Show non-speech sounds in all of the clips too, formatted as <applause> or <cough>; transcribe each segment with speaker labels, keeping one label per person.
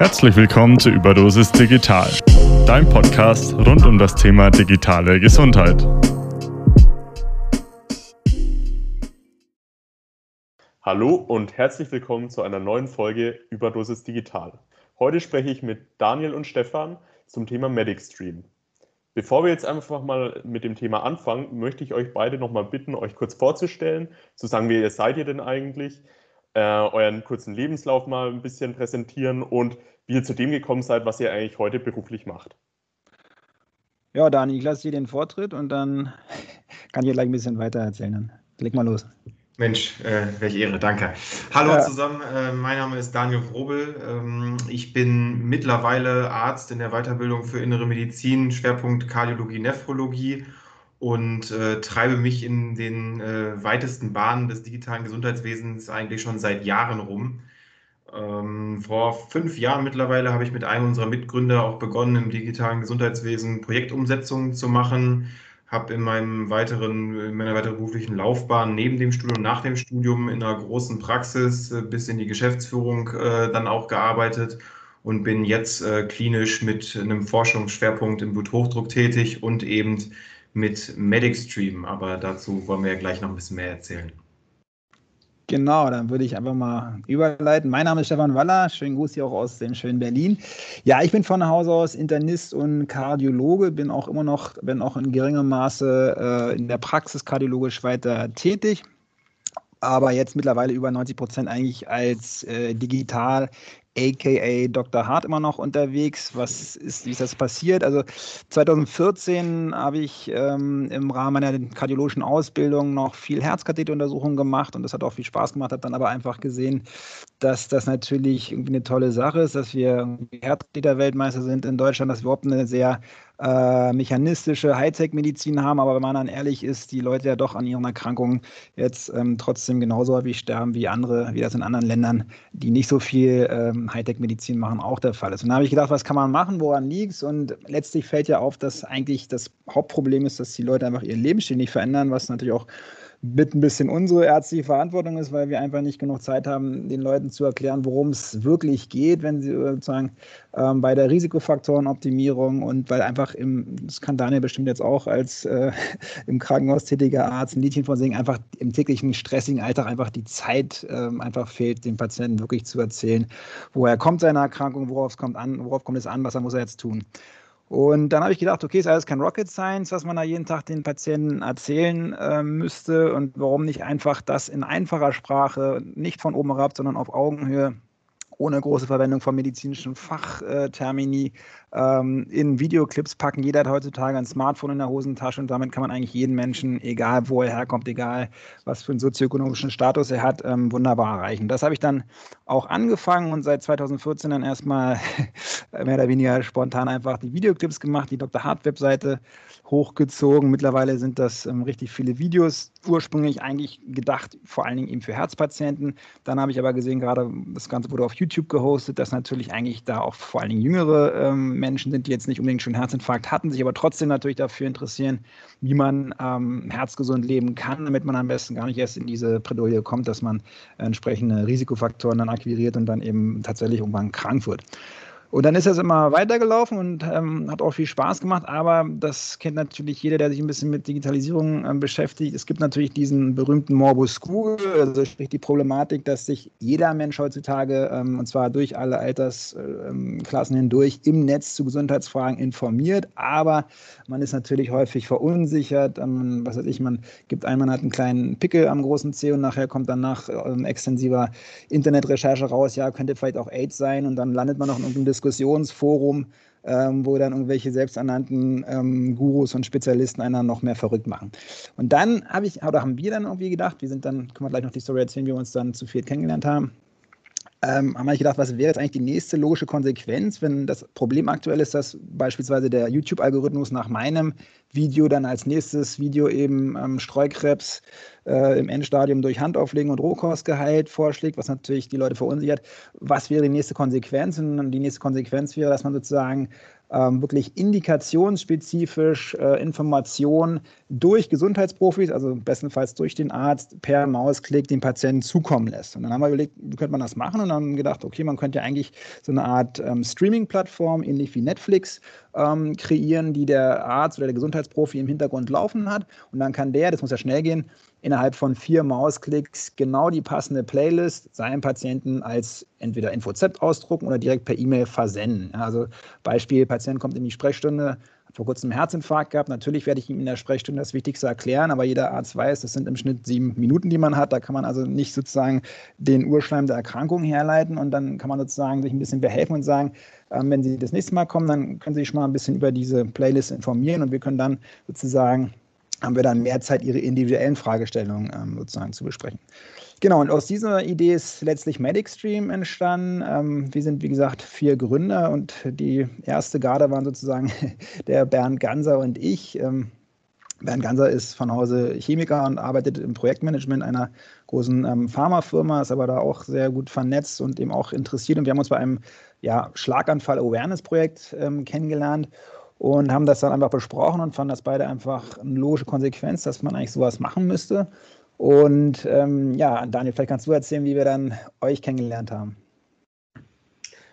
Speaker 1: Herzlich willkommen zu Überdosis Digital, dein Podcast rund um das Thema digitale Gesundheit.
Speaker 2: Hallo und herzlich willkommen zu einer neuen Folge Überdosis Digital. Heute spreche ich mit Daniel und Stefan zum Thema MedicStream. Bevor wir jetzt einfach mal mit dem Thema anfangen, möchte ich euch beide nochmal bitten, euch kurz vorzustellen, zu sagen, wer ihr seid ihr denn eigentlich, äh, euren kurzen Lebenslauf mal ein bisschen präsentieren und wie ihr zu dem gekommen seid, was ihr eigentlich heute beruflich macht.
Speaker 3: Ja, Dani, ich lasse dir den Vortritt und dann <laughs> kann ich gleich ein bisschen weiter erzählen. Dann leg mal los.
Speaker 4: Mensch, äh, welche Ehre, danke. Hallo ja. zusammen, äh, mein Name ist Daniel Frobel. Ähm, ich bin mittlerweile Arzt in der Weiterbildung für Innere Medizin, Schwerpunkt Kardiologie, Nephrologie und äh, treibe mich in den äh, weitesten Bahnen des digitalen Gesundheitswesens eigentlich schon seit Jahren rum. Ähm, vor fünf Jahren mittlerweile habe ich mit einem unserer Mitgründer auch begonnen, im digitalen Gesundheitswesen Projektumsetzungen zu machen habe in meinem weiteren, in meiner weiteren beruflichen Laufbahn neben dem Studium, nach dem Studium in einer großen Praxis äh, bis in die Geschäftsführung äh, dann auch gearbeitet und bin jetzt äh, klinisch mit einem Forschungsschwerpunkt im Bluthochdruck tätig und eben mit MedicStream. Aber dazu wollen wir ja gleich noch ein bisschen mehr erzählen.
Speaker 3: Genau, dann würde ich einfach mal überleiten. Mein Name ist Stefan Waller, schönen Gruß hier auch aus dem schönen Berlin. Ja, ich bin von Haus aus Internist und Kardiologe, bin auch immer noch, wenn auch in geringem Maße äh, in der Praxis kardiologisch weiter tätig aber jetzt mittlerweile über 90 Prozent eigentlich als äh, digital aka Dr. Hart immer noch unterwegs. Was ist, wie ist das passiert? Also 2014 habe ich ähm, im Rahmen meiner kardiologischen Ausbildung noch viel Herzkatheteruntersuchungen gemacht und das hat auch viel Spaß gemacht, habe dann aber einfach gesehen, dass das natürlich irgendwie eine tolle Sache ist, dass wir Herzkatheter-Weltmeister sind in Deutschland, dass wir überhaupt eine sehr äh, mechanistische Hightech-Medizin haben, aber wenn man dann ehrlich ist, die Leute ja doch an ihren Erkrankungen jetzt ähm, trotzdem genauso häufig sterben wie andere, wie das in anderen Ländern, die nicht so viel ähm, Hightech-Medizin machen, auch der Fall ist. Und da habe ich gedacht, was kann man machen, woran liegt es? Und letztlich fällt ja auf, dass eigentlich das Hauptproblem ist, dass die Leute einfach ihren Lebensstil nicht verändern, was natürlich auch mit ein bisschen unsere ärztliche Verantwortung ist, weil wir einfach nicht genug Zeit haben, den Leuten zu erklären, worum es wirklich geht, wenn sie sozusagen ähm, bei der Risikofaktorenoptimierung und weil einfach im, das kann Daniel bestimmt jetzt auch als äh, <laughs> im Krankenhaus tätiger Arzt ein Liedchen von singen, einfach im täglichen stressigen Alltag einfach die Zeit ähm, einfach fehlt, dem Patienten wirklich zu erzählen, woher kommt seine Erkrankung, worauf, kommt an, worauf kommt es an, was er muss er jetzt tun. Und dann habe ich gedacht, okay, ist alles kein Rocket Science, was man da jeden Tag den Patienten erzählen äh, müsste. Und warum nicht einfach das in einfacher Sprache, nicht von oben herab, sondern auf Augenhöhe ohne große Verwendung von medizinischen Fachtermini ähm, in Videoclips packen. Jeder hat heutzutage ein Smartphone in der Hosentasche und damit kann man eigentlich jeden Menschen, egal wo er herkommt, egal was für einen sozioökonomischen Status er hat, ähm, wunderbar erreichen. Das habe ich dann auch angefangen und seit 2014 dann erstmal <laughs> mehr oder weniger spontan einfach die Videoclips gemacht, die Dr. Hart Webseite hochgezogen. Mittlerweile sind das ähm, richtig viele Videos. Ursprünglich eigentlich gedacht, vor allen Dingen eben für Herzpatienten. Dann habe ich aber gesehen, gerade das Ganze wurde auf YouTube gehostet, dass natürlich eigentlich da auch vor allen Dingen jüngere ähm, Menschen sind, die jetzt nicht unbedingt schon Herzinfarkt hatten, sich aber trotzdem natürlich dafür interessieren, wie man ähm, herzgesund leben kann, damit man am besten gar nicht erst in diese Prädolie kommt, dass man entsprechende Risikofaktoren dann akquiriert und dann eben tatsächlich irgendwann krank wird. Und dann ist das immer weitergelaufen und ähm, hat auch viel Spaß gemacht. Aber das kennt natürlich jeder, der sich ein bisschen mit Digitalisierung ähm, beschäftigt. Es gibt natürlich diesen berühmten Morbus Google, also sprich die Problematik, dass sich jeder Mensch heutzutage, ähm, und zwar durch alle Altersklassen hindurch, im Netz zu Gesundheitsfragen informiert. Aber man ist natürlich häufig verunsichert. Ähm, was weiß ich, man gibt ein, man hat einen kleinen Pickel am großen C und nachher kommt dann nach ähm, extensiver Internetrecherche raus, ja, könnte vielleicht auch AIDS sein. Und dann landet man noch in irgendeinem Diskussionsforum, ähm, wo dann irgendwelche selbsternannten ähm, Gurus und Spezialisten einer noch mehr verrückt machen. Und dann habe ich, oder haben wir dann irgendwie gedacht, wir sind dann, können wir gleich noch die Story erzählen, wie wir uns dann zu viel kennengelernt haben, ähm, haben wir gedacht, was wäre jetzt eigentlich die nächste logische Konsequenz, wenn das Problem aktuell ist, dass beispielsweise der YouTube-Algorithmus nach meinem Video dann als nächstes Video eben ähm, Streukrebs äh, im Endstadium durch Handauflegen und Rohkost geheilt vorschlägt, was natürlich die Leute verunsichert. Was wäre die nächste Konsequenz? Und die nächste Konsequenz wäre, dass man sozusagen ähm, wirklich indikationsspezifisch äh, Informationen durch Gesundheitsprofis, also bestenfalls durch den Arzt, per Mausklick den Patienten zukommen lässt. Und dann haben wir überlegt, wie könnte man das machen? Und haben gedacht, okay, man könnte ja eigentlich so eine Art ähm, Streaming-Plattform, ähnlich wie Netflix, ähm, kreieren, die der Arzt oder der Gesundheitsprofi im Hintergrund laufen hat. Und dann kann der, das muss ja schnell gehen, innerhalb von vier Mausklicks genau die passende Playlist seinem Patienten als entweder Info-Z ausdrucken oder direkt per E-Mail versenden. Also Beispiel, Patient kommt in die Sprechstunde, hat vor kurzem einen Herzinfarkt gehabt. Natürlich werde ich ihm in der Sprechstunde das Wichtigste erklären, aber jeder Arzt weiß, das sind im Schnitt sieben Minuten, die man hat. Da kann man also nicht sozusagen den Urschleim der Erkrankung herleiten und dann kann man sozusagen sich ein bisschen behelfen und sagen, ähm, wenn Sie das nächste Mal kommen, dann können Sie sich schon mal ein bisschen über diese Playlist informieren und wir können dann sozusagen haben wir dann mehr Zeit, ihre individuellen Fragestellungen ähm, sozusagen zu besprechen. Genau, und aus dieser Idee ist letztlich MedicStream entstanden. Ähm, wir sind, wie gesagt, vier Gründer und die erste Garde waren sozusagen <laughs> der Bernd Ganser und ich. Ähm, Bernd Ganser ist von Hause Chemiker und arbeitet im Projektmanagement einer großen ähm, Pharmafirma, ist aber da auch sehr gut vernetzt und eben auch interessiert. Und wir haben uns bei einem ja, Schlaganfall-Awareness-Projekt ähm, kennengelernt und haben das dann einfach besprochen und fanden das beide einfach eine logische Konsequenz, dass man eigentlich sowas machen müsste. Und ähm, ja, Daniel, vielleicht kannst du erzählen, wie wir dann euch kennengelernt haben.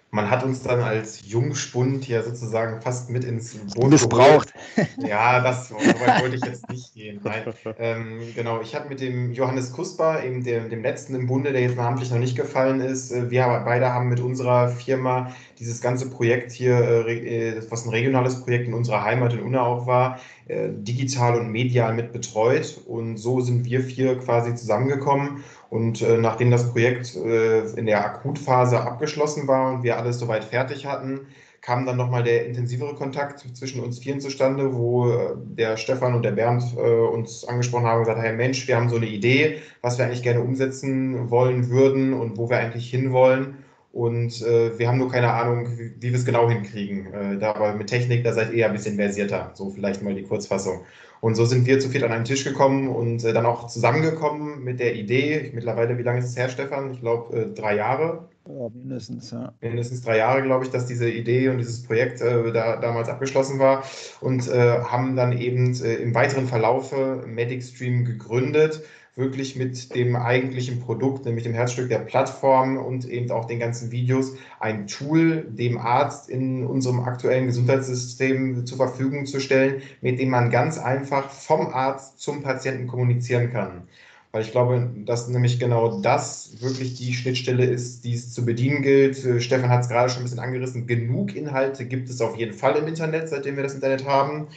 Speaker 4: Man hat uns dann als Jungspund ja sozusagen fast mit ins
Speaker 3: Boot Missbraucht.
Speaker 4: Ja, das so weit wollte ich jetzt nicht gehen. Nein, <laughs> ähm, genau. Ich habe mit dem Johannes Kusper, eben dem, dem letzten im Bunde, der jetzt namentlich noch nicht gefallen ist, äh, wir beide haben mit unserer Firma dieses ganze Projekt hier, äh, äh, was ein regionales Projekt in unserer Heimat in Unna auch war, digital und medial mit betreut. Und so sind wir vier quasi zusammengekommen und äh, nachdem das Projekt äh, in der Akutphase abgeschlossen war und wir alles soweit fertig hatten, kam dann nochmal der intensivere Kontakt zwischen uns vieren zustande, wo äh, der Stefan und der Bernd äh, uns angesprochen haben und gesagt, hey Mensch, wir haben so eine Idee, was wir eigentlich gerne umsetzen wollen würden und wo wir eigentlich hinwollen. Und äh, wir haben nur keine Ahnung, wie, wie wir es genau hinkriegen. Äh, da aber mit Technik, da seid ihr ja ein bisschen versierter. So vielleicht mal die Kurzfassung. Und so sind wir zu viert an einen Tisch gekommen und äh, dann auch zusammengekommen mit der Idee. Mittlerweile, wie lange ist es her, Stefan? Ich glaube, äh, drei Jahre.
Speaker 3: Ja, mindestens, ja.
Speaker 4: Mindestens drei Jahre, glaube ich, dass diese Idee und dieses Projekt äh, da, damals abgeschlossen war. Und äh, haben dann eben äh, im weiteren Verlaufe MedicStream gegründet wirklich mit dem eigentlichen Produkt, nämlich dem Herzstück der Plattform und eben auch den ganzen Videos, ein Tool dem Arzt in unserem aktuellen Gesundheitssystem zur Verfügung zu stellen, mit dem man ganz einfach vom Arzt zum Patienten kommunizieren kann. Weil ich glaube, dass nämlich genau das wirklich die Schnittstelle ist, die es zu bedienen gilt. Stefan hat es gerade schon ein bisschen angerissen. Genug Inhalte gibt es auf jeden Fall im Internet, seitdem wir das Internet haben.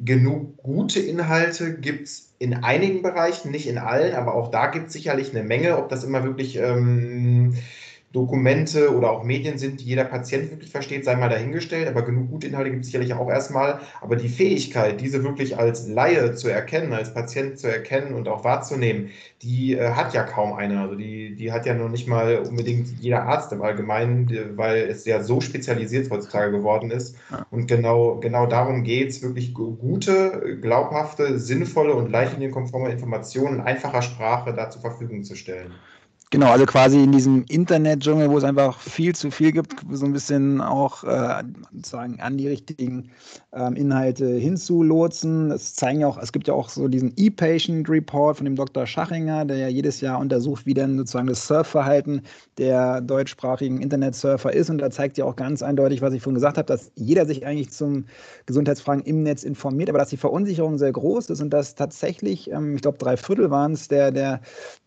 Speaker 4: Genug gute Inhalte gibt es in einigen Bereichen, nicht in allen, aber auch da gibt es sicherlich eine Menge. Ob das immer wirklich ähm, Dokumente oder auch Medien sind, die jeder Patient wirklich versteht, sei mal dahingestellt. Aber genug gute Inhalte gibt es sicherlich auch erstmal. Aber die Fähigkeit, diese wirklich als Laie zu erkennen, als Patient zu erkennen und auch wahrzunehmen, die äh, hat ja kaum einer. Also die, die hat ja noch nicht mal unbedingt jeder Arzt im Allgemeinen, weil es ja so spezialisiert heutzutage geworden ist. Und genau, genau darum geht es, wirklich gute, glaubhafte, sinnvolle und leitlinienkonforme Informationen in einfacher Sprache da zur Verfügung zu stellen.
Speaker 3: Genau, also quasi in diesem Internetdschungel, wo es einfach viel zu viel gibt, so ein bisschen auch äh, sozusagen an die richtigen ähm, Inhalte hinzulotsen. Es zeigen ja auch, es gibt ja auch so diesen E-Patient Report von dem Dr. Schachinger, der ja jedes Jahr untersucht, wie denn sozusagen das Surfverhalten der deutschsprachigen Internetsurfer ist. Und da zeigt ja auch ganz eindeutig, was ich vorhin gesagt habe, dass jeder sich eigentlich zum Gesundheitsfragen im Netz informiert, aber dass die Verunsicherung sehr groß ist und dass tatsächlich, ähm, ich glaube, drei Viertel waren es, der, der,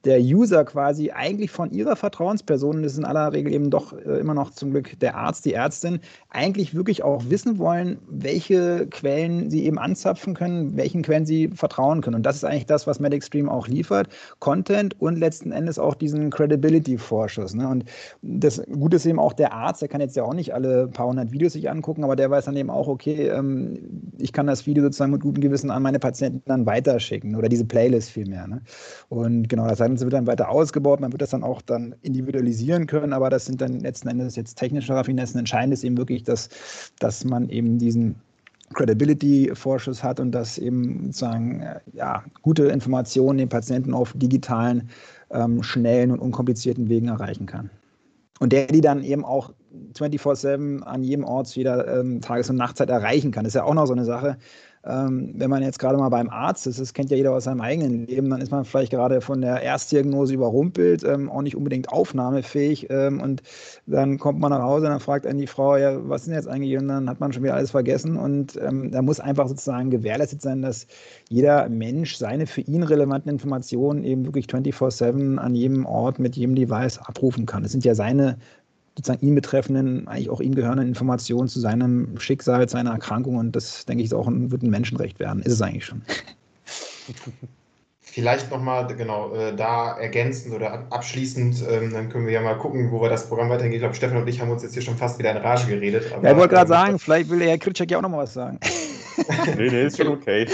Speaker 3: der User quasi eigentlich von ihrer Vertrauensperson, das ist in aller Regel eben doch äh, immer noch zum Glück der Arzt, die Ärztin, eigentlich wirklich auch wissen wollen, welche Quellen sie eben anzapfen können, welchen Quellen sie vertrauen können. Und das ist eigentlich das, was MedicStream auch liefert. Content und letzten Endes auch diesen Credibility-Vorschuss. Ne? Und das Gute ist eben auch der Arzt, der kann jetzt ja auch nicht alle paar hundert Videos sich angucken, aber der weiß dann eben auch, okay, ähm, ich kann das Video sozusagen mit gutem Gewissen an meine Patienten dann weiterschicken oder diese Playlist vielmehr. Ne? Und genau, das Ganze wird dann weiter ausgebaut, man wird das dann auch dann individualisieren können, aber das sind dann letzten Endes jetzt technische Raffinessen. Entscheidend ist eben wirklich, dass, dass man eben diesen Credibility-Vorschuss hat und dass eben sozusagen äh, ja, gute Informationen den Patienten auf digitalen, ähm, schnellen und unkomplizierten Wegen erreichen kann. Und der die dann eben auch 24-7 an jedem Ort zu jeder ähm, Tages- und Nachtzeit erreichen kann. Das ist ja auch noch so eine Sache ähm, wenn man jetzt gerade mal beim Arzt ist, das kennt ja jeder aus seinem eigenen Leben, dann ist man vielleicht gerade von der Erstdiagnose überrumpelt, ähm, auch nicht unbedingt aufnahmefähig ähm, und dann kommt man nach Hause und dann fragt einen die Frau, ja, was denn jetzt eigentlich? Und dann hat man schon wieder alles vergessen und ähm, da muss einfach sozusagen gewährleistet sein, dass jeder Mensch seine für ihn relevanten Informationen eben wirklich 24-7 an jedem Ort mit jedem Device abrufen kann. Das sind ja seine sozusagen ihn betreffenden, eigentlich auch ihm gehörenden Informationen zu seinem Schicksal, seiner Erkrankung und das, denke ich, ist auch ein, wird ein Menschenrecht werden. Ist es eigentlich schon. <laughs>
Speaker 4: Vielleicht nochmal, genau, äh, da ergänzend oder abschließend, ähm, dann können wir ja mal gucken, wo wir das Programm weitergehen. Ich glaube, Stefan und ich haben uns jetzt hier schon fast wieder in Rage geredet.
Speaker 3: Ja, ich wollte gerade sagen, vielleicht will der Herr Kritschek ja auch nochmal was sagen. <laughs>
Speaker 2: nee, nee, ist schon okay.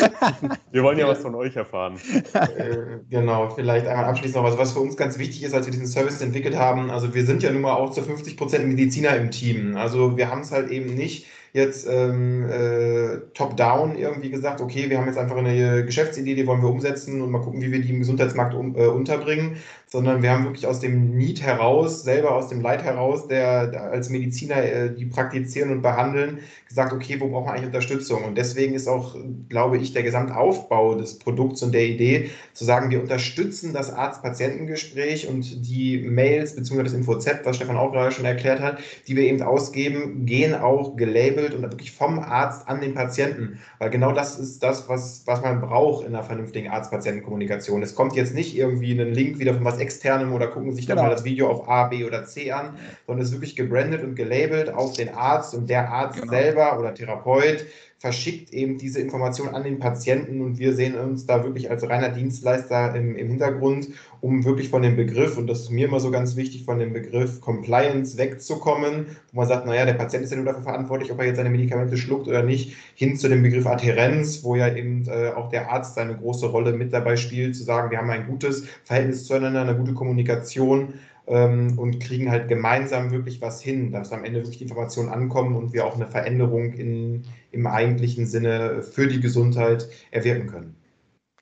Speaker 2: Wir wollen ja was von euch erfahren.
Speaker 4: Äh, genau, vielleicht einmal abschließend noch was, was für uns ganz wichtig ist, als wir diesen Service entwickelt haben. Also wir sind ja nun mal auch zu 50 Prozent Mediziner im Team. Also wir haben es halt eben nicht jetzt ähm, äh, top-down irgendwie gesagt, okay, wir haben jetzt einfach eine Geschäftsidee, die wollen wir umsetzen und mal gucken, wie wir die im Gesundheitsmarkt um, äh, unterbringen, sondern wir haben wirklich aus dem Need heraus, selber aus dem Leid heraus, der, der als Mediziner, äh, die praktizieren und behandeln, gesagt, okay, wo braucht man eigentlich Unterstützung? Und deswegen ist auch, glaube ich, der Gesamtaufbau des Produkts und der Idee, zu sagen, wir unterstützen das Arzt-Patientengespräch und die Mails bzw. das Info Z, was Stefan auch gerade schon erklärt hat, die wir eben ausgeben, gehen auch gelabelt und wirklich vom Arzt an den Patienten. Weil genau das ist das, was, was man braucht in einer vernünftigen Arzt-Patienten-Kommunikation. Es kommt jetzt nicht irgendwie ein Link wieder von was externem oder gucken sich dann genau. mal das Video auf A, B oder C an, sondern es ist wirklich gebrandet und gelabelt auf den Arzt und der Arzt genau. selber oder Therapeut verschickt eben diese Information an den Patienten und wir sehen uns da wirklich als reiner Dienstleister im, im Hintergrund, um wirklich von dem Begriff, und das ist mir immer so ganz wichtig, von dem Begriff Compliance wegzukommen, wo man sagt, naja, der Patient ist ja nur dafür verantwortlich, ob er jetzt seine Medikamente schluckt oder nicht, hin zu dem Begriff Adhärenz, wo ja eben äh, auch der Arzt seine große Rolle mit dabei spielt, zu sagen, wir haben ein gutes Verhältnis zueinander, eine gute Kommunikation ähm, und kriegen halt gemeinsam wirklich was hin, dass am Ende wirklich die Informationen ankommen und wir auch eine Veränderung in, im eigentlichen Sinne für die Gesundheit erwirken können.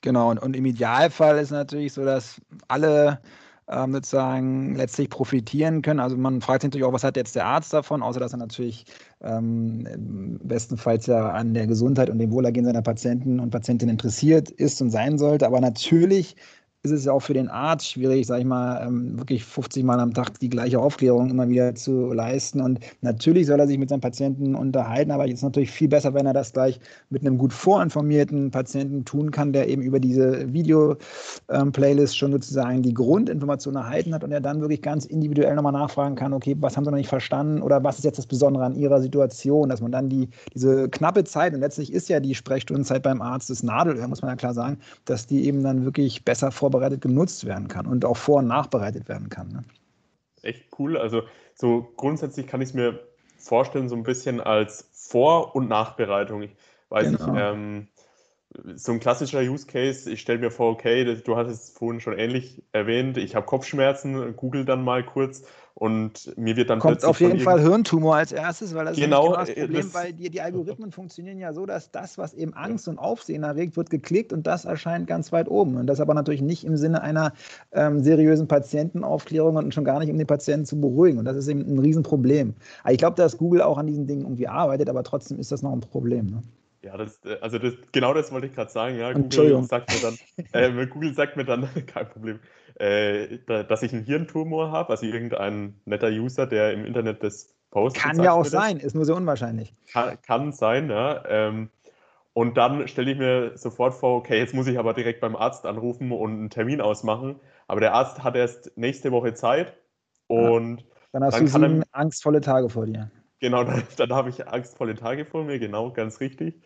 Speaker 3: Genau, und, und im Idealfall ist natürlich so, dass alle ähm, sozusagen letztlich profitieren können. Also man fragt sich natürlich auch, was hat jetzt der Arzt davon, außer dass er natürlich ähm, bestenfalls ja an der Gesundheit und dem Wohlergehen seiner Patienten und Patientinnen interessiert ist und sein sollte. Aber natürlich ist es ja auch für den Arzt schwierig, sag ich mal, ähm, wirklich 50 Mal am Tag die gleiche Aufklärung immer wieder zu leisten. Und natürlich soll er sich mit seinem Patienten unterhalten, aber es ist natürlich viel besser, wenn er das gleich mit einem gut vorinformierten Patienten tun kann, der eben über diese Video-Playlist schon sozusagen die Grundinformation erhalten hat und er dann wirklich ganz individuell nochmal nachfragen kann, okay, was haben Sie noch nicht verstanden oder was ist jetzt das Besondere an Ihrer Situation, dass man dann die, diese knappe Zeit, und letztlich ist ja die Sprechstundenzeit beim Arzt das Nadelöhr, muss man ja klar sagen, dass die eben dann wirklich besser vor vorbereitet genutzt werden kann und auch vor- und nachbereitet werden kann. Ne?
Speaker 2: Echt cool. Also so grundsätzlich kann ich es mir vorstellen, so ein bisschen als Vor- und Nachbereitung. Ich weiß genau. nicht, ähm, so ein klassischer Use Case, ich stelle mir vor, okay, du hattest es vorhin schon ähnlich erwähnt, ich habe Kopfschmerzen, google dann mal kurz und mir wird dann
Speaker 3: kommt auf jeden Fall Hirntumor als erstes, weil das
Speaker 2: genau,
Speaker 3: ist genau das äh, Problem, das weil die, die Algorithmen funktionieren ja so, dass das, was eben Angst ja. und Aufsehen erregt, wird geklickt und das erscheint ganz weit oben. Und das aber natürlich nicht im Sinne einer ähm, seriösen Patientenaufklärung und schon gar nicht, um den Patienten zu beruhigen. Und das ist eben ein Riesenproblem. Aber ich glaube, dass Google auch an diesen Dingen irgendwie arbeitet, aber trotzdem ist das noch ein Problem. Ne?
Speaker 2: Ja, das, äh, also das, genau das wollte ich gerade sagen. Ja, Google sagt mir dann, äh, Google sagt mir dann, <laughs> kein Problem, äh, dass ich einen Hirntumor habe, also irgendein netter User, der im Internet das postet.
Speaker 3: Kann ja auch sein, ist nur sehr unwahrscheinlich.
Speaker 2: Kann, kann sein, ja. Ähm, und dann stelle ich mir sofort vor, okay, jetzt muss ich aber direkt beim Arzt anrufen und einen Termin ausmachen. Aber der Arzt hat erst nächste Woche Zeit und ja.
Speaker 3: dann hast dann du sieben er, angstvolle Tage vor dir.
Speaker 2: Genau, <laughs> dann, dann habe ich angstvolle Tage vor mir, genau, ganz richtig.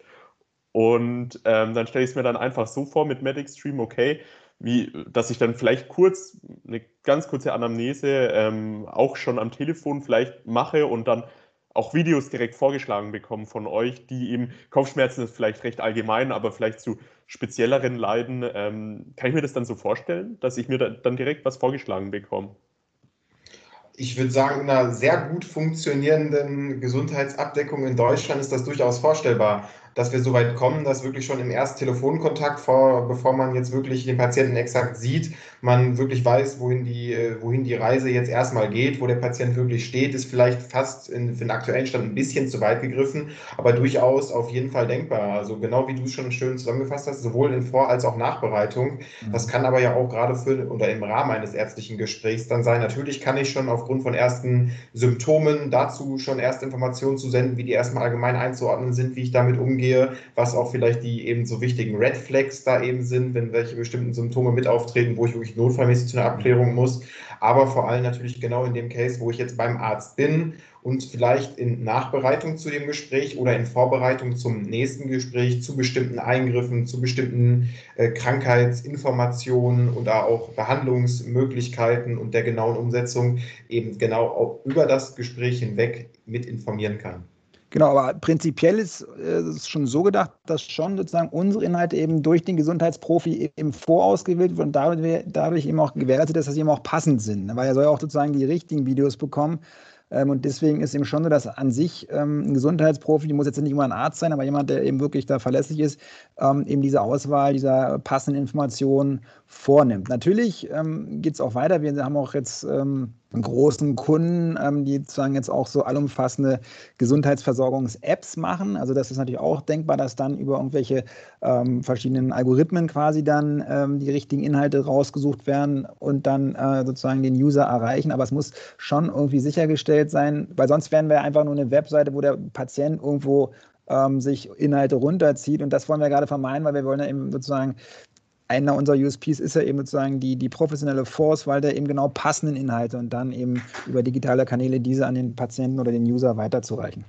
Speaker 2: Und ähm, dann stelle ich es mir dann einfach so vor mit Medic Stream, okay, wie, dass ich dann vielleicht kurz eine ganz kurze Anamnese ähm, auch schon am Telefon vielleicht mache und dann auch Videos direkt vorgeschlagen bekommen von euch, die eben Kopfschmerzen ist vielleicht recht allgemein, aber vielleicht zu spezielleren Leiden. Ähm, kann ich mir das dann so vorstellen, dass ich mir da, dann direkt was vorgeschlagen bekomme?
Speaker 4: ich würde sagen, in einer sehr gut funktionierenden Gesundheitsabdeckung in Deutschland ist das durchaus vorstellbar, dass wir so weit kommen, dass wirklich schon im ersten Telefonkontakt, vor, bevor man jetzt wirklich den Patienten exakt sieht, man wirklich weiß, wohin die, äh, wohin die Reise jetzt erstmal geht, wo der Patient wirklich steht, ist vielleicht fast in, für den aktuellen Stand ein bisschen zu weit gegriffen, aber durchaus auf jeden Fall denkbar. Also genau wie du es schon schön zusammengefasst hast, sowohl in Vor- als auch Nachbereitung. Mhm. Das kann aber ja auch gerade für oder im Rahmen eines ärztlichen Gesprächs dann sein. Natürlich kann ich schon aufgrund von ersten Symptomen dazu schon erste Informationen zu senden, wie die erstmal allgemein einzuordnen sind, wie ich damit umgehe, was auch vielleicht die eben so wichtigen Red Flags da eben sind, wenn welche bestimmten Symptome mit auftreten, wo ich wirklich notfallmäßig zu einer Abklärung muss. Aber vor allem natürlich genau in dem Case, wo ich jetzt beim Arzt bin und vielleicht in Nachbereitung zu dem Gespräch oder in Vorbereitung zum nächsten Gespräch zu bestimmten Eingriffen, zu bestimmten äh, Krankheitsinformationen oder auch Behandlungsmöglichkeiten und der genauen Umsetzung eben genau auch über das Gespräch hinweg mit informieren kann.
Speaker 3: Genau, aber prinzipiell ist äh, es schon so gedacht, dass schon sozusagen unsere Inhalte eben durch den Gesundheitsprofi eben vorausgewählt werden und dadurch, dadurch eben auch gewährleistet ist, dass sie eben auch passend sind. Weil er soll ja auch sozusagen die richtigen Videos bekommen, ähm, und deswegen ist eben schon so, dass an sich ähm, ein Gesundheitsprofi, muss jetzt nicht immer ein Arzt sein, aber jemand, der eben wirklich da verlässlich ist, ähm, eben diese Auswahl dieser passenden Informationen vornimmt. Natürlich geht es auch weiter. Wir haben auch jetzt großen Kunden, ähm, die sozusagen jetzt auch so allumfassende Gesundheitsversorgungs-Apps machen. Also das ist natürlich auch denkbar, dass dann über irgendwelche ähm, verschiedenen Algorithmen quasi dann ähm, die richtigen Inhalte rausgesucht werden und dann äh, sozusagen den User erreichen. Aber es muss schon irgendwie sichergestellt sein, weil sonst wären wir einfach nur eine Webseite, wo der Patient irgendwo ähm, sich Inhalte runterzieht. Und das wollen wir gerade vermeiden, weil wir wollen ja eben sozusagen einer unserer USPs ist ja eben sozusagen die, die professionelle Force, weil der eben genau passenden Inhalte und dann eben über digitale Kanäle diese an den Patienten oder den User weiterzureichen.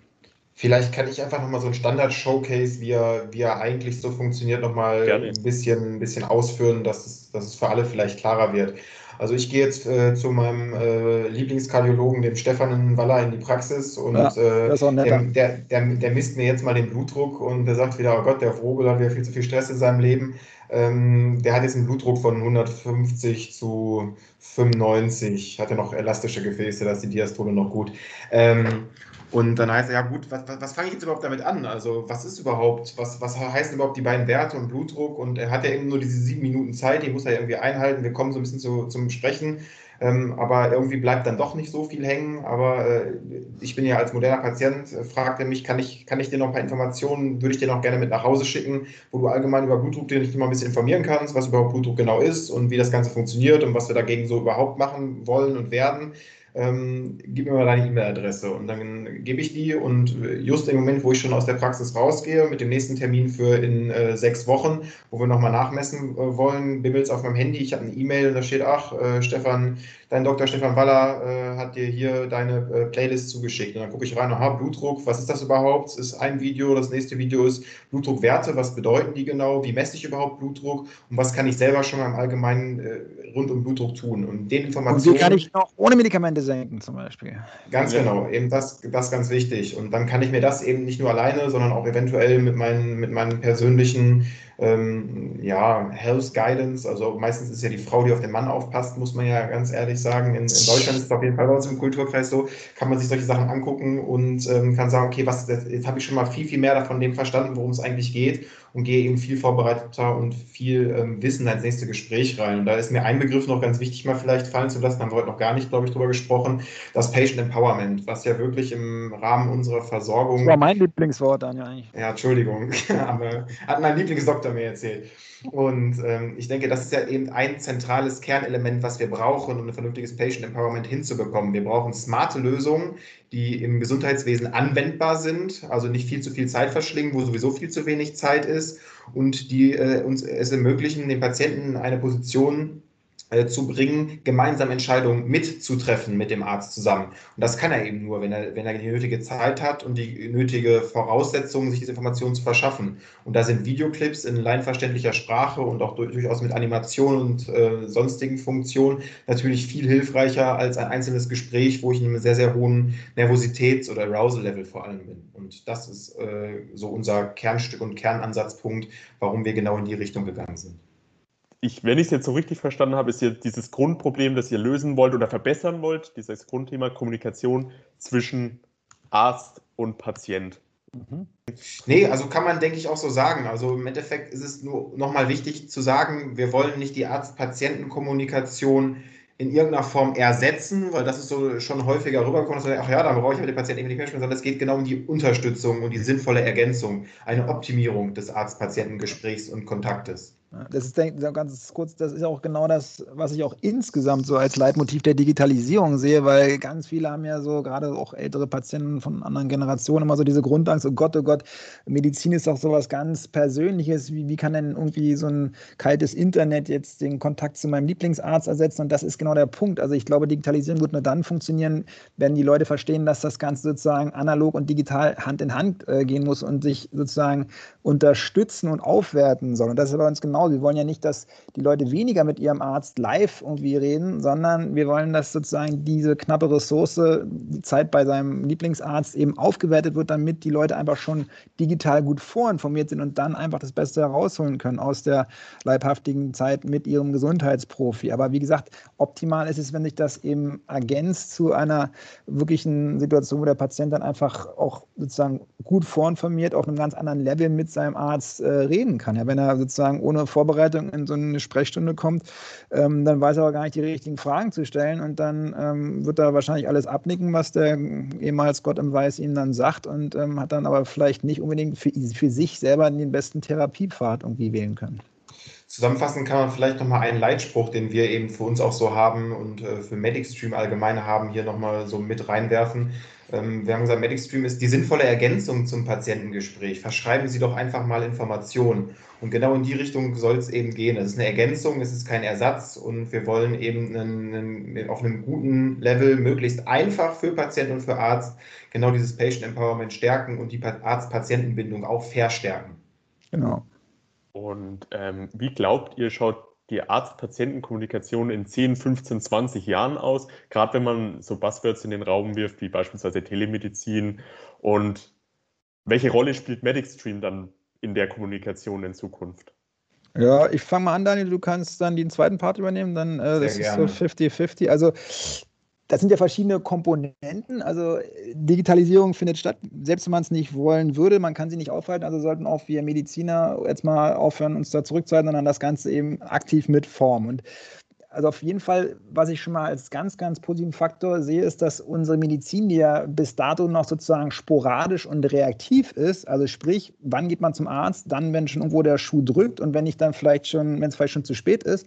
Speaker 4: Vielleicht kann ich einfach nochmal so ein Standard-Showcase, wie er, wie er eigentlich so funktioniert, nochmal ein bisschen, ein bisschen ausführen, dass es, dass es für alle vielleicht klarer wird. Also ich gehe jetzt äh, zu meinem äh, Lieblingskardiologen, dem Stefan Waller, in die Praxis und ja, äh, der, der, der, der, misst mir jetzt mal den Blutdruck und der sagt wieder, oh Gott, der Vogel hat wieder viel zu viel Stress in seinem Leben. Ähm, der hat jetzt einen Blutdruck von 150 zu 95, hat er noch elastische Gefäße, da ist die Diastole noch gut. Ähm, und dann heißt er, ja gut, was, was, was fange ich jetzt überhaupt damit an? Also was ist überhaupt, was, was heißen überhaupt die beiden Werte und Blutdruck? Und er hat ja eben nur diese sieben Minuten Zeit, die muss er irgendwie einhalten. Wir kommen so ein bisschen zu, zum Sprechen. Ähm, aber irgendwie bleibt dann doch nicht so viel hängen. Aber äh, ich bin ja als moderner Patient, äh, fragt er mich, kann ich, kann ich dir noch ein paar Informationen, würde ich dir noch gerne mit nach Hause schicken, wo du allgemein über Blutdruck dir nicht mal ein bisschen informieren kannst, was überhaupt Blutdruck genau ist und wie das Ganze funktioniert und was wir dagegen so überhaupt machen wollen und werden ähm, gib mir mal deine E-Mail-Adresse und dann gebe ich die und just im Moment, wo ich schon aus der Praxis rausgehe, mit dem nächsten Termin für in äh, sechs Wochen, wo wir nochmal nachmessen äh, wollen, bimmelt es auf meinem Handy, ich habe eine E-Mail, da steht, ach, äh, Stefan, dein Dr. Stefan Waller äh, hat dir hier deine äh, Playlist zugeschickt und dann gucke ich rein, aha, Blutdruck, was ist das überhaupt? Das ist ein Video, das nächste Video ist Blutdruckwerte, was bedeuten die genau, wie messe ich überhaupt Blutdruck und was kann ich selber schon mal im Allgemeinen äh, rund um Blutdruck tun und den Informationen... Und
Speaker 3: wie kann ich noch ohne Medikamente senken zum Beispiel.
Speaker 4: Ganz genau, eben das, das ganz wichtig. Und dann kann ich mir das eben nicht nur alleine, sondern auch eventuell mit meinen, mit meinen persönlichen ähm, ja, Health Guidance, also meistens ist ja die Frau, die auf den Mann aufpasst, muss man ja ganz ehrlich sagen. In, in Deutschland ist es auf jeden Fall bei uns im Kulturkreis so, kann man sich solche Sachen angucken und ähm, kann sagen, okay, was, jetzt habe ich schon mal viel, viel mehr davon dem verstanden, worum es eigentlich geht und gehe eben viel vorbereiteter und viel ähm, Wissen ins nächste Gespräch rein. Und da ist mir ein Begriff noch ganz wichtig, mal vielleicht fallen zu lassen, haben wir heute noch gar nicht, glaube ich, drüber gesprochen, das Patient Empowerment, was ja wirklich im Rahmen unserer Versorgung. Das
Speaker 3: war mein Lieblingswort, Daniel, eigentlich.
Speaker 4: Ja, Entschuldigung, <laughs> aber hat mein Lieblingsdoktor mir erzählt. Und ähm, ich denke, das ist ja eben ein zentrales Kernelement, was wir brauchen, um ein vernünftiges Patient Empowerment hinzubekommen. Wir brauchen smarte Lösungen, die im Gesundheitswesen anwendbar sind, also nicht viel zu viel Zeit verschlingen, wo sowieso viel zu wenig Zeit ist und die äh, uns es ermöglichen, den Patienten eine Position zu bringen, gemeinsam Entscheidungen mitzutreffen mit dem Arzt zusammen. Und das kann er eben nur, wenn er, wenn er die nötige Zeit hat und die nötige Voraussetzungen, sich diese Informationen zu verschaffen. Und da sind Videoclips in leinverständlicher Sprache und auch durchaus mit Animation und äh, sonstigen Funktionen natürlich viel hilfreicher als ein einzelnes Gespräch, wo ich in einem sehr, sehr hohen Nervositäts- oder Arousal-Level vor allem bin. Und das ist äh, so unser Kernstück und Kernansatzpunkt, warum wir genau in die Richtung gegangen sind
Speaker 2: ich, wenn ich es jetzt so richtig verstanden habe, ist hier dieses Grundproblem, das ihr lösen wollt oder verbessern wollt, dieses Grundthema Kommunikation zwischen Arzt und Patient.
Speaker 4: Mhm. Nee, also kann man, denke ich, auch so sagen. Also im Endeffekt ist es nur nochmal wichtig zu sagen, wir wollen nicht die Arzt-Patienten-Kommunikation in irgendeiner Form ersetzen, weil das ist so schon häufiger rübergekommen, dass man sagt, ach ja, dann brauche ich mit dem Patienten nicht mehr sprechen, sondern es geht genau um die Unterstützung und die sinnvolle Ergänzung, eine Optimierung des Arzt-Patienten-Gesprächs und Kontaktes.
Speaker 3: Das ist ganz kurz, das ist auch genau das, was ich auch insgesamt so als Leitmotiv der Digitalisierung sehe, weil ganz viele haben ja so, gerade auch ältere Patienten von anderen Generationen, immer so diese Grundangst, oh Gott, oh Gott, Medizin ist doch sowas ganz Persönliches. Wie, wie kann denn irgendwie so ein kaltes Internet jetzt den Kontakt zu meinem Lieblingsarzt ersetzen? Und das ist genau der Punkt. Also ich glaube, Digitalisierung wird nur dann funktionieren, wenn die Leute verstehen, dass das Ganze sozusagen analog und digital Hand in Hand äh, gehen muss und sich sozusagen unterstützen und aufwerten soll. Und das ist bei uns genau genau. Wir wollen ja nicht, dass die Leute weniger mit ihrem Arzt live irgendwie reden, sondern wir wollen, dass sozusagen diese knappe Ressource, die Zeit bei seinem Lieblingsarzt eben aufgewertet wird, damit die Leute einfach schon digital gut vorinformiert sind und dann einfach das Beste herausholen können aus der leibhaftigen Zeit mit ihrem Gesundheitsprofi. Aber wie gesagt, optimal ist es, wenn sich das eben ergänzt zu einer wirklichen Situation, wo der Patient dann einfach auch sozusagen gut vorinformiert auf einem ganz anderen Level mit seinem Arzt äh, reden kann. Ja, wenn er sozusagen ohne Vorbereitung in so eine Sprechstunde kommt, ähm, dann weiß er aber gar nicht die richtigen Fragen zu stellen und dann ähm, wird er wahrscheinlich alles abnicken, was der ehemals Gott im Weiß ihm dann sagt und ähm, hat dann aber vielleicht nicht unbedingt für, für sich selber den besten Therapiepfad irgendwie wählen können.
Speaker 4: Zusammenfassend kann man vielleicht nochmal einen Leitspruch, den wir eben für uns auch so haben und äh, für MedicStream allgemein haben, hier nochmal so mit reinwerfen. Ähm, wir haben gesagt, MedicStream ist die sinnvolle Ergänzung zum Patientengespräch. Verschreiben Sie doch einfach mal Informationen. Und genau in die Richtung soll es eben gehen. Es ist eine Ergänzung, es ist kein Ersatz und wir wollen eben einen, einen, auf einem guten Level möglichst einfach für Patienten und für Arzt genau dieses Patient Empowerment stärken und die Arzt-Patienten-Bindung auch verstärken.
Speaker 2: Genau. Und ähm, wie glaubt ihr, schaut die Arzt-Patienten-Kommunikation in 10, 15, 20 Jahren aus? Gerade wenn man so Buzzwords in den Raum wirft, wie beispielsweise Telemedizin. Und welche Rolle spielt MedicStream dann in der Kommunikation in Zukunft?
Speaker 3: Ja, ich fange mal an, Daniel. Du kannst dann den zweiten Part übernehmen. Dann äh, das gerne. ist so 50-50. Also das sind ja verschiedene Komponenten. Also Digitalisierung findet statt, selbst wenn man es nicht wollen würde, man kann sie nicht aufhalten. Also sollten auch wir Mediziner jetzt mal aufhören, uns da zurückzuhalten, sondern das Ganze eben aktiv mit Form. Und also auf jeden Fall, was ich schon mal als ganz, ganz positiven Faktor sehe, ist, dass unsere Medizin, die ja bis dato noch sozusagen sporadisch und reaktiv ist, also sprich, wann geht man zum Arzt? Dann, wenn schon irgendwo der Schuh drückt und wenn nicht dann vielleicht schon, wenn es vielleicht schon zu spät ist,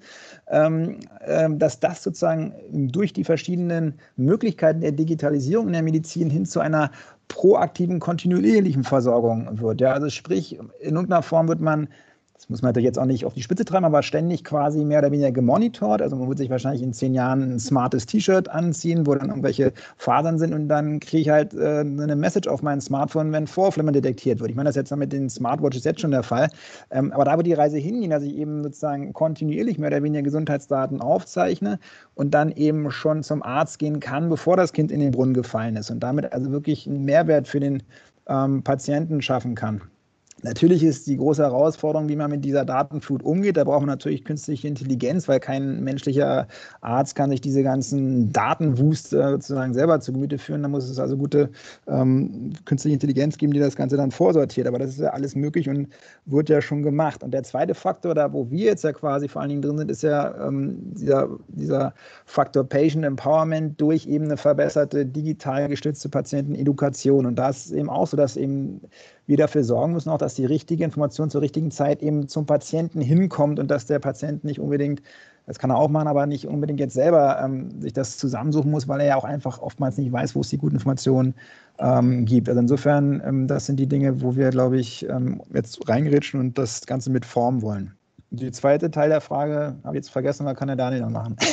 Speaker 3: ähm, ähm, dass das sozusagen durch die verschiedenen Möglichkeiten der Digitalisierung in der Medizin hin zu einer proaktiven, kontinuierlichen Versorgung wird. Ja, also sprich, in irgendeiner Form wird man das muss man natürlich jetzt auch nicht auf die Spitze treiben, aber ständig quasi mehr oder weniger gemonitort. Also man wird sich wahrscheinlich in zehn Jahren ein smartes T-Shirt anziehen, wo dann irgendwelche Fasern sind und dann kriege ich halt äh, eine Message auf mein Smartphone, wenn Vorflimmern detektiert wird. Ich meine, das ist jetzt mit den Smartwatches jetzt schon der Fall. Ähm, aber da wird die Reise hingehen, dass ich eben sozusagen kontinuierlich mehr oder weniger Gesundheitsdaten aufzeichne und dann eben schon zum Arzt gehen kann, bevor das Kind in den Brunnen gefallen ist und damit also wirklich einen Mehrwert für den ähm, Patienten schaffen kann. Natürlich ist die große Herausforderung, wie man mit dieser Datenflut umgeht. Da braucht man natürlich künstliche Intelligenz, weil kein menschlicher Arzt kann sich diese ganzen Datenwust sozusagen selber zu Gemüte führen. Da muss es also gute ähm, künstliche Intelligenz geben, die das Ganze dann vorsortiert. Aber das ist ja alles möglich und wird ja schon gemacht. Und der zweite Faktor, da wo wir jetzt ja quasi vor allen Dingen drin sind, ist ja ähm, dieser, dieser Faktor Patient Empowerment durch eben eine verbesserte digital gestützte Patientenedukation. Und da ist eben auch so, dass eben wir dafür sorgen müssen, auch, dass die richtige Information zur richtigen Zeit eben zum Patienten hinkommt und dass der Patient nicht unbedingt, das kann er auch machen, aber nicht unbedingt jetzt selber ähm, sich das zusammensuchen muss, weil er ja auch einfach oftmals nicht weiß, wo es die guten Informationen ähm, gibt. Also insofern, ähm, das sind die Dinge, wo wir, glaube ich, ähm, jetzt reingerätschen und das Ganze mit formen wollen. Die zweite Teil der Frage habe ich jetzt vergessen, was kann der Daniel dann machen? <laughs>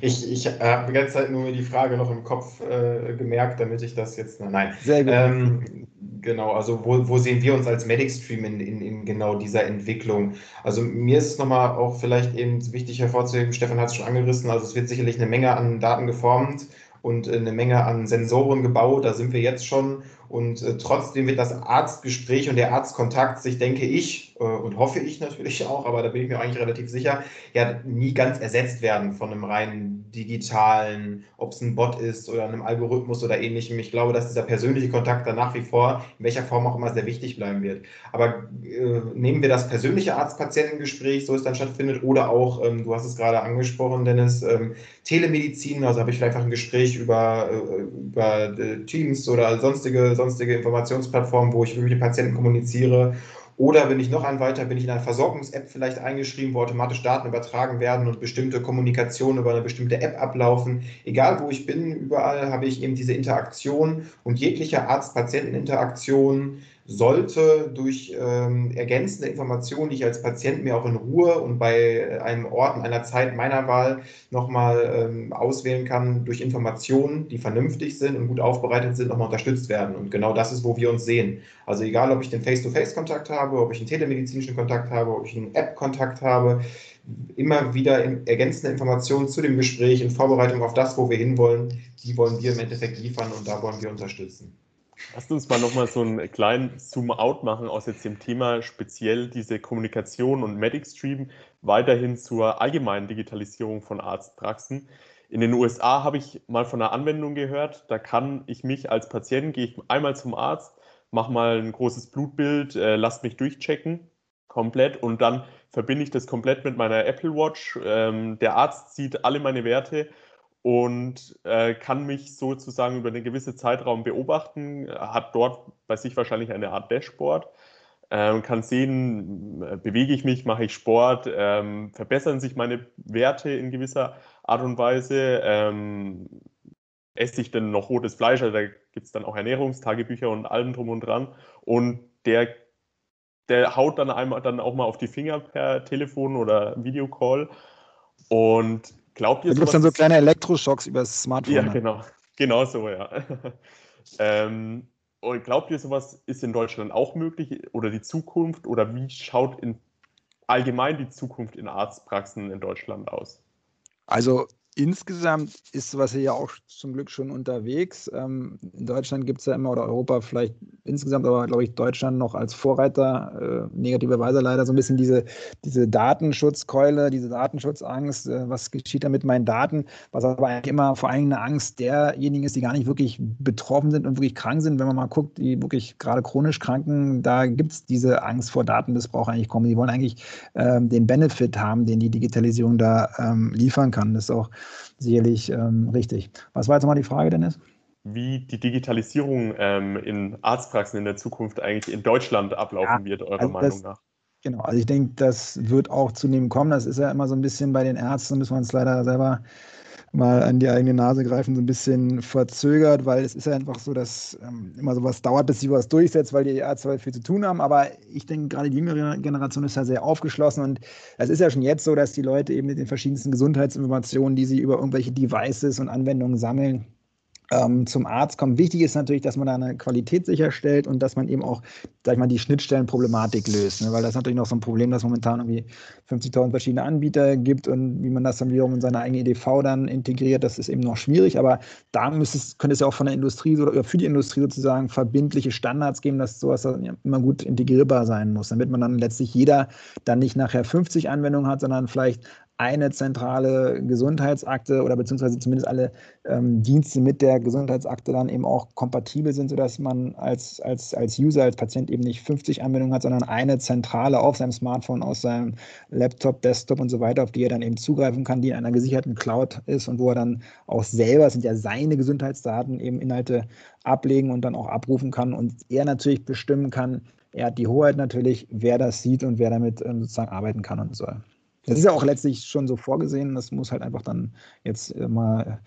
Speaker 4: Ich, ich habe die ganze Zeit nur die Frage noch im Kopf äh, gemerkt, damit ich das jetzt. Nein. Sehr gut. Ähm, genau, also wo, wo sehen wir uns als Medic-Stream in, in, in, genau dieser Entwicklung? Also mir ist es nochmal auch vielleicht eben wichtig hervorzuheben, Stefan hat es schon angerissen, also es wird sicherlich eine Menge an Daten geformt und eine Menge an Sensoren gebaut, da sind wir jetzt schon Und äh, trotzdem wird das Arztgespräch und der Arztkontakt sich, denke ich, äh, und hoffe ich natürlich auch, aber da bin ich mir eigentlich relativ sicher, ja nie ganz ersetzt werden von einem reinen digitalen, ob es ein Bot ist oder einem Algorithmus oder ähnlichem. Ich glaube, dass dieser persönliche Kontakt dann nach wie vor, in welcher Form auch immer, sehr wichtig bleiben wird. Aber äh, nehmen wir das persönliche Arzt-Patientengespräch, so es dann stattfindet, oder auch, ähm, du hast es gerade angesprochen, Dennis, ähm, Telemedizin, also habe ich vielleicht ein Gespräch über, äh, über äh, Teams oder sonstige, sonstige Informationsplattformen, wo ich mit Patienten kommuniziere oder bin ich noch ein weiter, bin ich in einer Versorgungs-App vielleicht eingeschrieben, wo automatisch Daten übertragen werden und bestimmte Kommunikationen über eine bestimmte App ablaufen. Egal wo ich bin, überall habe ich eben diese Interaktion und jegliche Arzt-Patienten-Interaktion sollte durch ähm, ergänzende Informationen, die ich als Patient mir auch in Ruhe und bei einem Ort und einer Zeit meiner Wahl nochmal ähm, auswählen kann, durch Informationen, die vernünftig sind und gut aufbereitet sind, nochmal unterstützt werden. Und genau das ist, wo wir uns sehen. Also egal, ob ich den Face-to-Face-Kontakt habe, ob ich einen telemedizinischen Kontakt habe, ob ich einen App-Kontakt habe, immer wieder ergänzende Informationen zu dem Gespräch in Vorbereitung auf das, wo wir hinwollen, die wollen wir im Endeffekt liefern und da wollen wir unterstützen.
Speaker 2: Lasst uns mal nochmal so einen kleinen Zoom-out machen aus jetzt dem Thema speziell diese Kommunikation und Medic-Stream weiterhin zur allgemeinen Digitalisierung von Arztpraxen. In den USA habe ich mal von einer Anwendung gehört, da kann ich mich als Patient, gehe ich einmal zum Arzt, mache mal ein großes Blutbild, äh, lasse mich durchchecken komplett und dann verbinde ich das komplett mit meiner Apple Watch. Ähm, der Arzt sieht alle meine Werte und äh, kann mich sozusagen über einen gewissen Zeitraum beobachten, hat dort bei sich wahrscheinlich eine Art Dashboard, äh, kann sehen, äh, bewege ich mich, mache ich Sport, ähm, verbessern sich meine Werte in gewisser Art und Weise, ähm, esse ich denn noch rotes Fleisch, also da gibt es dann auch Ernährungstagebücher und allem drum und dran und der der haut dann einmal dann auch mal auf die Finger per Telefon oder Videocall und Glaubt ihr,
Speaker 3: da gibt es dann so kleine Elektroschocks über das Smartphone.
Speaker 2: Ja, genau. <laughs> Genau so, ja. <laughs> ähm, und glaubt ihr, sowas ist in Deutschland auch möglich oder die Zukunft? Oder wie schaut in allgemein die Zukunft in Arztpraxen in Deutschland aus?
Speaker 3: Also insgesamt ist sowas ja auch zum Glück schon unterwegs. Ähm, in Deutschland gibt es ja immer, oder Europa vielleicht insgesamt, aber glaube ich, Deutschland noch als Vorreiter, äh, negativerweise leider so ein bisschen diese, diese Datenschutzkeule, diese Datenschutzangst. Äh, was geschieht da mit meinen Daten? Was aber eigentlich immer vor allem eine Angst derjenigen ist, die gar nicht wirklich betroffen sind und wirklich krank sind. Wenn man mal guckt, die wirklich gerade chronisch Kranken, da gibt es diese Angst vor Datenmissbrauch eigentlich kommen. Die wollen eigentlich ähm, den Benefit haben, den die Digitalisierung da ähm, liefern kann. Das ist auch sicherlich ähm, richtig. Was war jetzt nochmal die Frage, Dennis?
Speaker 2: Wie die Digitalisierung ähm, in Arztpraxen in der Zukunft eigentlich in Deutschland ablaufen ja, wird, eurer also Meinung nach?
Speaker 3: Genau, also ich denke, das wird auch zunehmend kommen. Das ist ja immer so ein bisschen bei den Ärzten, müssen wir uns leider selber mal an die eigene Nase greifen, so ein bisschen verzögert, weil es ist ja einfach so, dass ähm, immer sowas dauert, bis sich was durchsetzt, weil die Ärzte halt viel zu tun haben. Aber ich denke, gerade die jüngere Generation ist ja sehr aufgeschlossen und es ist ja schon jetzt so, dass die Leute eben mit den verschiedensten Gesundheitsinformationen, die sie über irgendwelche Devices und Anwendungen sammeln, ähm, zum Arzt kommen. Wichtig ist natürlich, dass man da eine Qualität sicherstellt und dass man eben auch, sag ich mal, die Schnittstellenproblematik löst. Ne? Weil das ist natürlich noch so ein Problem, dass es momentan irgendwie 50.000 verschiedene Anbieter gibt und wie man das dann wiederum in seine eigene EDV dann integriert, das ist eben noch schwierig. Aber da müsste es, könnte es ja auch von der Industrie oder für die Industrie sozusagen verbindliche Standards geben, dass sowas dann immer gut integrierbar sein muss, damit man dann letztlich jeder dann nicht nachher 50 Anwendungen hat, sondern vielleicht eine zentrale Gesundheitsakte oder beziehungsweise zumindest alle ähm, Dienste mit der Gesundheitsakte dann eben auch kompatibel sind, sodass man als, als, als User, als Patient eben nicht 50 Anwendungen hat, sondern eine zentrale auf seinem Smartphone, aus seinem Laptop, Desktop und so weiter, auf die er dann eben zugreifen kann, die in einer gesicherten Cloud ist und wo er dann auch selber, das sind ja seine Gesundheitsdaten, eben Inhalte ablegen und dann auch abrufen kann und er natürlich bestimmen kann, er hat die Hoheit natürlich, wer das sieht und wer damit ähm, sozusagen arbeiten kann und soll. Das ist ja auch letztlich schon so vorgesehen. Das muss halt einfach dann jetzt äh, mal,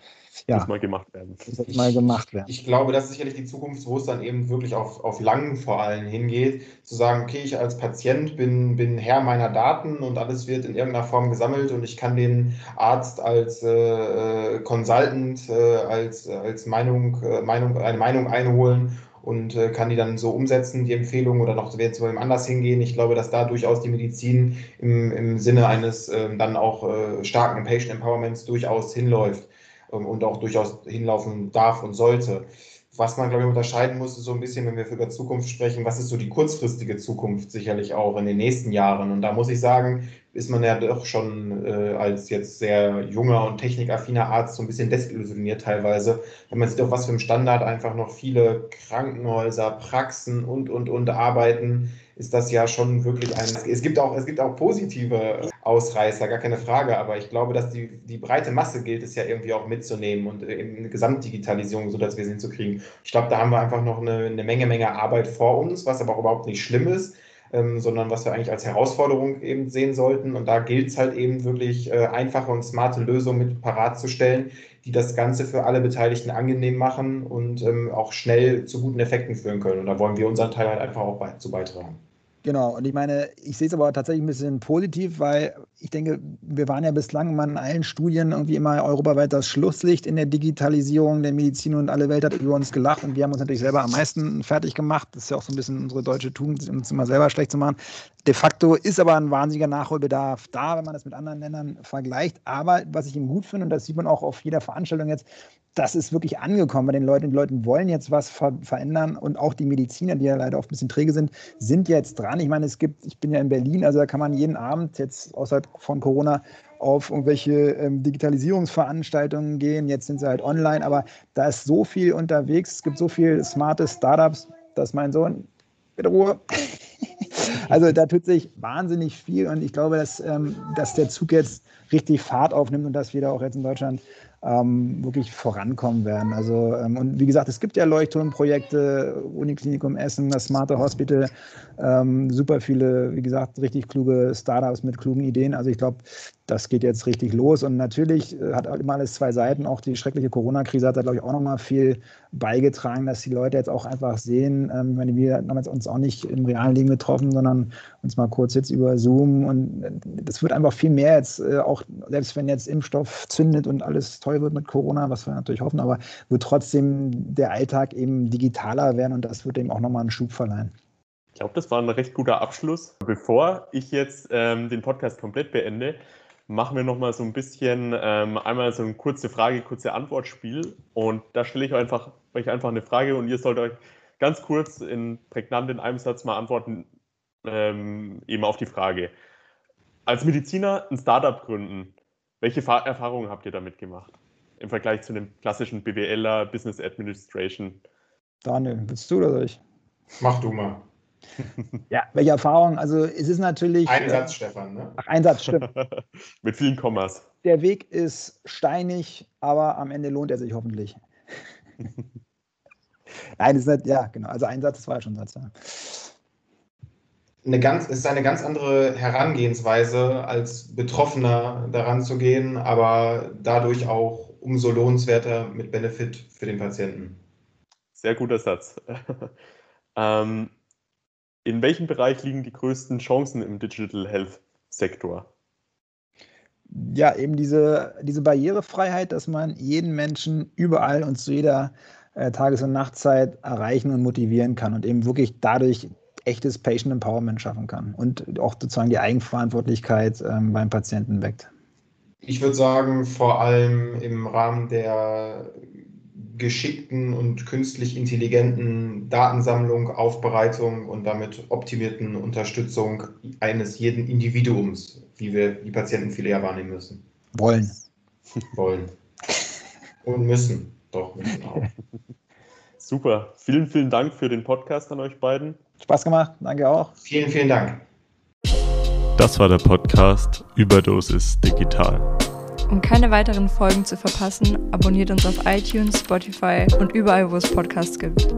Speaker 2: ja, muss mal gemacht werden.
Speaker 3: Muss mal gemacht werden.
Speaker 4: Ich glaube, das ist sicherlich die Zukunft, wo es dann eben wirklich auf, auf lang vor allem hingeht, zu sagen, okay, ich als Patient bin, bin Herr meiner Daten und alles wird in irgendeiner Form gesammelt und ich kann den Arzt als äh, Consultant, äh, als, als Meinung, äh, Meinung, eine Meinung einholen und äh, kann die dann so umsetzen, die Empfehlung, oder noch zu wem anders hingehen. Ich glaube, dass da durchaus die Medizin im, im Sinne eines äh, dann auch äh, starken Patient Empowerments durchaus hinläuft ähm, und auch durchaus hinlaufen darf und sollte. Was man, glaube ich, unterscheiden muss, ist so ein bisschen, wenn wir über Zukunft sprechen, was ist so die kurzfristige Zukunft sicherlich auch in den nächsten Jahren. Und da muss ich sagen, ist man ja doch schon äh, als jetzt sehr junger und technikaffiner Arzt so ein bisschen desillusioniert teilweise, wenn man sieht, auf was für einem Standard einfach noch viele Krankenhäuser, Praxen und, und, und arbeiten, ist das ja schon wirklich ein. Es gibt auch, es gibt auch positive Ausreißer, gar keine Frage, aber ich glaube, dass die, die breite Masse gilt es ja irgendwie auch mitzunehmen und in eine Gesamtdigitalisierung, so dass wir sie hinzukriegen. Ich glaube, da haben wir einfach noch eine, eine Menge, Menge Arbeit vor uns, was aber auch überhaupt nicht schlimm ist ähm, sondern was wir eigentlich als Herausforderung eben sehen sollten. Und da gilt es halt eben wirklich äh, einfache und smarte Lösungen mit parat zu stellen, die das Ganze für alle Beteiligten angenehm machen und ähm, auch schnell zu guten Effekten führen können. Und da wollen wir unseren Teil halt einfach auch bei, zu beitragen.
Speaker 3: Genau, und ich meine, ich sehe es aber tatsächlich ein bisschen positiv, weil ich denke, wir waren ja bislang immer in allen Studien irgendwie immer europaweit das Schlusslicht in der Digitalisierung der Medizin und alle Welt hat über uns gelacht und wir haben uns natürlich selber am meisten fertig gemacht. Das ist ja auch so ein bisschen unsere deutsche Tugend, uns immer selber schlecht zu machen. De facto ist aber ein wahnsinniger Nachholbedarf da, wenn man das mit anderen Ländern vergleicht. Aber was ich ihm gut finde, und das sieht man auch auf jeder Veranstaltung jetzt, das ist wirklich angekommen bei den Leuten. Die Leute wollen jetzt was ver verändern und auch die Mediziner, die ja leider oft ein bisschen träge sind, sind jetzt dran. Ich meine, es gibt, ich bin ja in Berlin, also da kann man jeden Abend jetzt außerhalb von Corona auf irgendwelche ähm, Digitalisierungsveranstaltungen gehen. Jetzt sind sie halt online, aber da ist so viel unterwegs. Es gibt so viele smarte Startups, dass mein Sohn, bitte Ruhe. <laughs> also da tut sich wahnsinnig viel und ich glaube, dass, ähm, dass der Zug jetzt richtig Fahrt aufnimmt und dass wir da auch jetzt in Deutschland ähm, wirklich vorankommen werden. Also, ähm, und wie gesagt, es gibt ja Leuchtturmprojekte, Uniklinikum Essen, das Smarte Hospital, ähm, super viele, wie gesagt, richtig kluge Startups mit klugen Ideen. Also ich glaube, das geht jetzt richtig los. Und natürlich äh, hat immer alles zwei Seiten. Auch die schreckliche Corona-Krise hat da, glaube ich, auch nochmal viel beigetragen, dass die Leute jetzt auch einfach sehen, ähm, meine, wir haben jetzt uns auch nicht im realen Leben getroffen, sondern uns mal kurz jetzt über Zoom. Und äh, das wird einfach viel mehr jetzt, äh, auch selbst wenn jetzt Impfstoff zündet und alles toll wird mit Corona, was wir natürlich hoffen, aber wird trotzdem der Alltag eben digitaler werden und das wird eben auch nochmal einen Schub verleihen.
Speaker 2: Ich glaube, das war ein recht guter Abschluss. Bevor ich jetzt ähm, den Podcast komplett beende, machen wir nochmal so ein bisschen ähm, einmal so ein kurze Frage, kurze Antwortspiel. Und da stelle ich einfach, euch einfach eine Frage und ihr sollt euch ganz kurz in prägnant in einem Satz mal antworten, ähm, eben auf die Frage. Als Mediziner ein Startup gründen, welche Fa Erfahrungen habt ihr damit gemacht? Im Vergleich zu einem klassischen BWLer, Business Administration?
Speaker 3: Daniel, willst du oder soll ich?
Speaker 4: Mach du mal.
Speaker 3: Ja, <laughs> welche Erfahrung? Also es ist natürlich.
Speaker 4: Ein Satz, äh, Stefan, ne?
Speaker 3: Ach, ein Satz, stimmt. <laughs>
Speaker 2: Mit vielen Kommas.
Speaker 3: Der Weg ist steinig, aber am Ende lohnt er sich hoffentlich. <laughs> Nein, es ist nicht, ja, genau. Also ein Satz, das war ja schon ein Satz. Ja.
Speaker 4: Eine ganz, es ist eine ganz andere Herangehensweise, als Betroffener daran zu gehen, aber dadurch auch umso lohnenswerter mit Benefit für den Patienten.
Speaker 2: Sehr guter Satz. ähm, in welchem Bereich liegen die größten Chancen im Digital Health Sektor?
Speaker 3: Ja, eben diese, diese Barrierefreiheit, dass man jeden Menschen überall und zu jeder äh, Tages- und Nachtzeit erreichen und motivieren kann und eben wirklich dadurch echtes Patient Empowerment schaffen kann und auch sozusagen die Eigenverantwortlichkeit ähm, beim Patienten weckt.
Speaker 4: Ich würde sagen, vor allem im Rahmen der geschickten und künstlich intelligenten Datensammlung, Aufbereitung und damit optimierten Unterstützung eines jeden Individuums, wie wir die Patienten viele ja wahrnehmen müssen.
Speaker 3: Wollen.
Speaker 4: Wollen. Und müssen. Doch, müssen auch. <laughs>
Speaker 2: Super. Vielen, vielen Dank für den Podcast an euch beiden.
Speaker 3: Spaß gemacht. Danke auch.
Speaker 4: Vielen, vielen Dank.
Speaker 1: Das war der Podcast Überdosis Digital.
Speaker 5: Um keine weiteren Folgen zu verpassen, abonniert uns auf iTunes, Spotify und überall, wo es Podcasts gibt.